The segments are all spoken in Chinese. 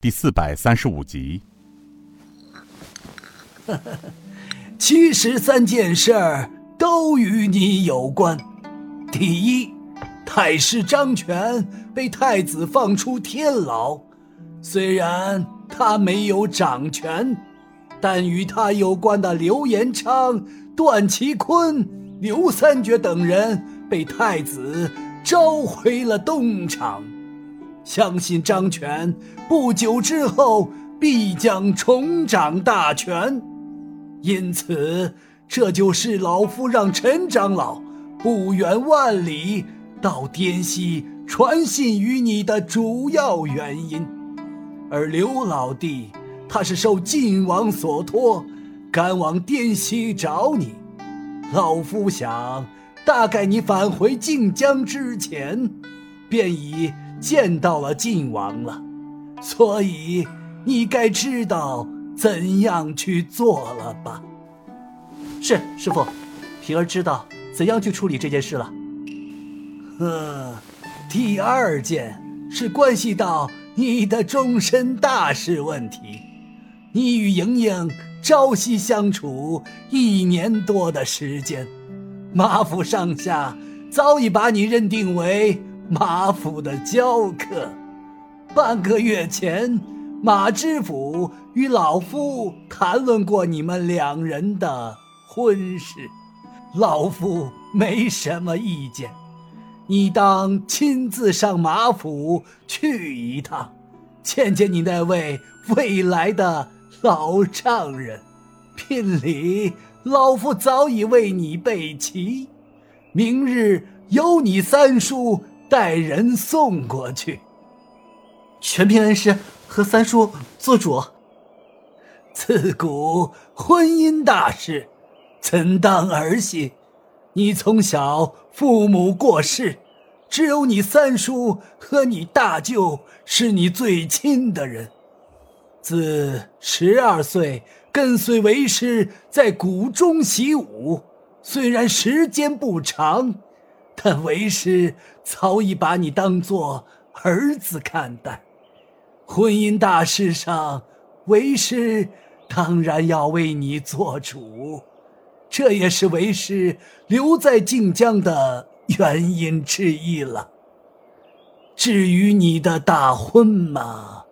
第四百三十五集。其实三件事儿都与你有关。第一，太师张权被太子放出天牢，虽然他没有掌权，但与他有关的刘延昌、段祺坤、刘三绝等人被太子召回了东厂。相信张权不久之后必将重掌大权，因此这就是老夫让陈长老不远万里到滇西传信于你的主要原因。而刘老弟，他是受晋王所托，赶往滇西找你。老夫想，大概你返回晋江之前，便已。见到了晋王了，所以你该知道怎样去做了吧？是师傅，平儿知道怎样去处理这件事了。呵，第二件是关系到你的终身大事问题。你与莹莹朝夕相处一年多的时间，马府上下早已把你认定为。马府的教客，半个月前，马知府与老夫谈论过你们两人的婚事，老夫没什么意见。你当亲自上马府去一趟，见见你那位未来的老丈人。聘礼，老夫早已为你备齐，明日由你三叔。带人送过去，全凭恩师和三叔做主。自古婚姻大事，怎当儿戏？你从小父母过世，只有你三叔和你大舅是你最亲的人。自十二岁跟随为师在谷中习武，虽然时间不长。但为师早已把你当做儿子看待，婚姻大事上，为师当然要为你做主，这也是为师留在晋江的原因之一了。至于你的大婚嘛，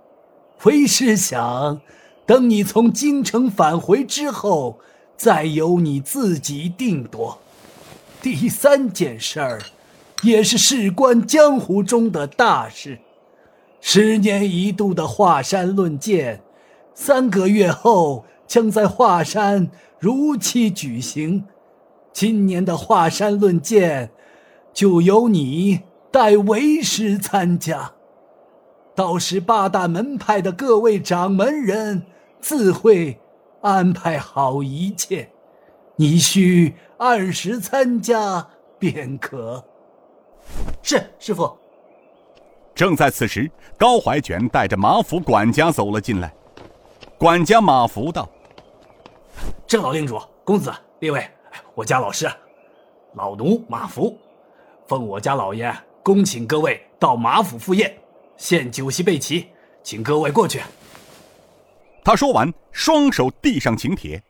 为师想，等你从京城返回之后，再由你自己定夺。第三件事儿，也是事关江湖中的大事，十年一度的华山论剑，三个月后将在华山如期举行。今年的华山论剑，就由你代为师参加，到时八大门派的各位掌门人自会安排好一切。你需按时参加便可。是师傅。正在此时，高怀卷带着马府管家走了进来。管家马福道：“郑老令主，公子，列位，我家老师，老奴马福，奉我家老爷恭请各位到马府赴宴，现酒席备齐，请各位过去。”他说完，双手递上请帖。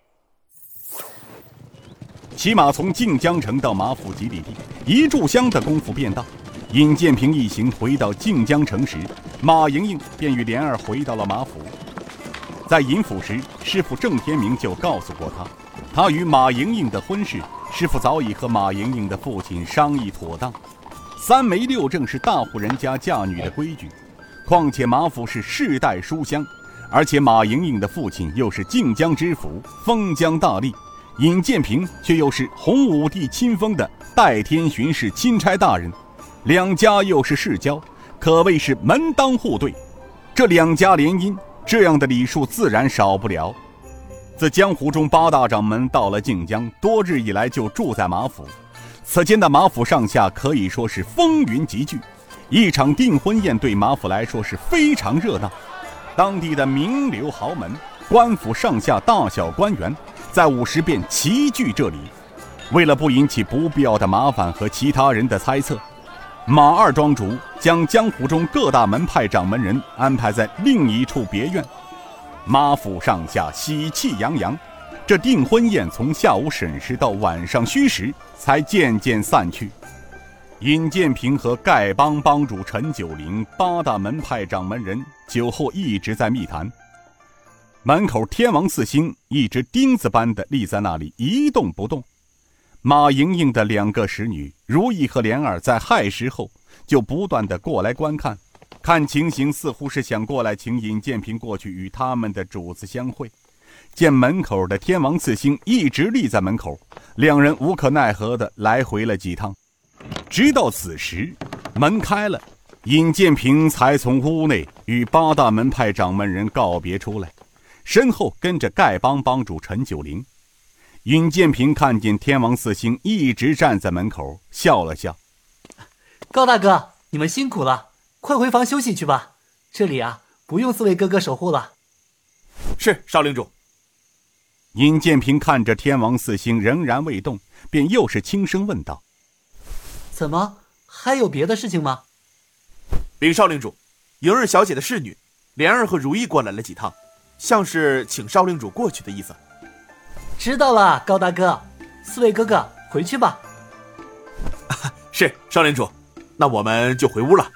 骑马从靖江城到马府集里地，一炷香的功夫便到。尹建平一行回到靖江城时，马莹莹便与莲儿回到了马府。在尹府时，师傅郑天明就告诉过他，他与马莹莹的婚事，师傅早已和马莹莹的父亲商议妥当。三媒六证是大户人家嫁女的规矩，况且马府是世代书香，而且马莹莹的父亲又是靖江知府，封疆大吏。尹建平却又是洪武帝亲封的代天巡视钦差大人，两家又是世交，可谓是门当户对。这两家联姻，这样的礼数自然少不了。自江湖中八大掌门到了靖江，多日以来就住在马府。此间的马府上下可以说是风云集聚，一场订婚宴对马府来说是非常热闹。当地的名流豪门、官府上下大小官员。在午时便齐聚这里，为了不引起不必要的麻烦和其他人的猜测，马二庄主将江湖中各大门派掌门人安排在另一处别院，马府上下喜气洋洋。这订婚宴从下午审时到晚上戌时，才渐渐散去。尹建平和丐帮帮主陈九龄、八大门派掌门人酒后一直在密谈。门口天王四星一直钉子般的立在那里一动不动。马莹莹的两个使女如意和莲儿在亥时后就不断的过来观看，看情形似乎是想过来请尹建平过去与他们的主子相会。见门口的天王四星一直立在门口，两人无可奈何的来回了几趟，直到此时，门开了，尹建平才从屋内与八大门派掌门人告别出来，身后跟着丐帮帮主陈九龄。尹建平看见天王四星一直站在门口，笑了笑：“高大哥，你们辛苦了，快回房休息去吧，这里啊不用四位哥哥守护了。”是少领主。尹建平看着天王四星仍然未动，便又是轻声问道：“怎么还有别的事情吗？”禀少领主，莹儿小姐的侍女莲儿和如意过来了几趟，像是请少令主过去的意思。知道了，高大哥，四位哥哥回去吧。是少令主，那我们就回屋了。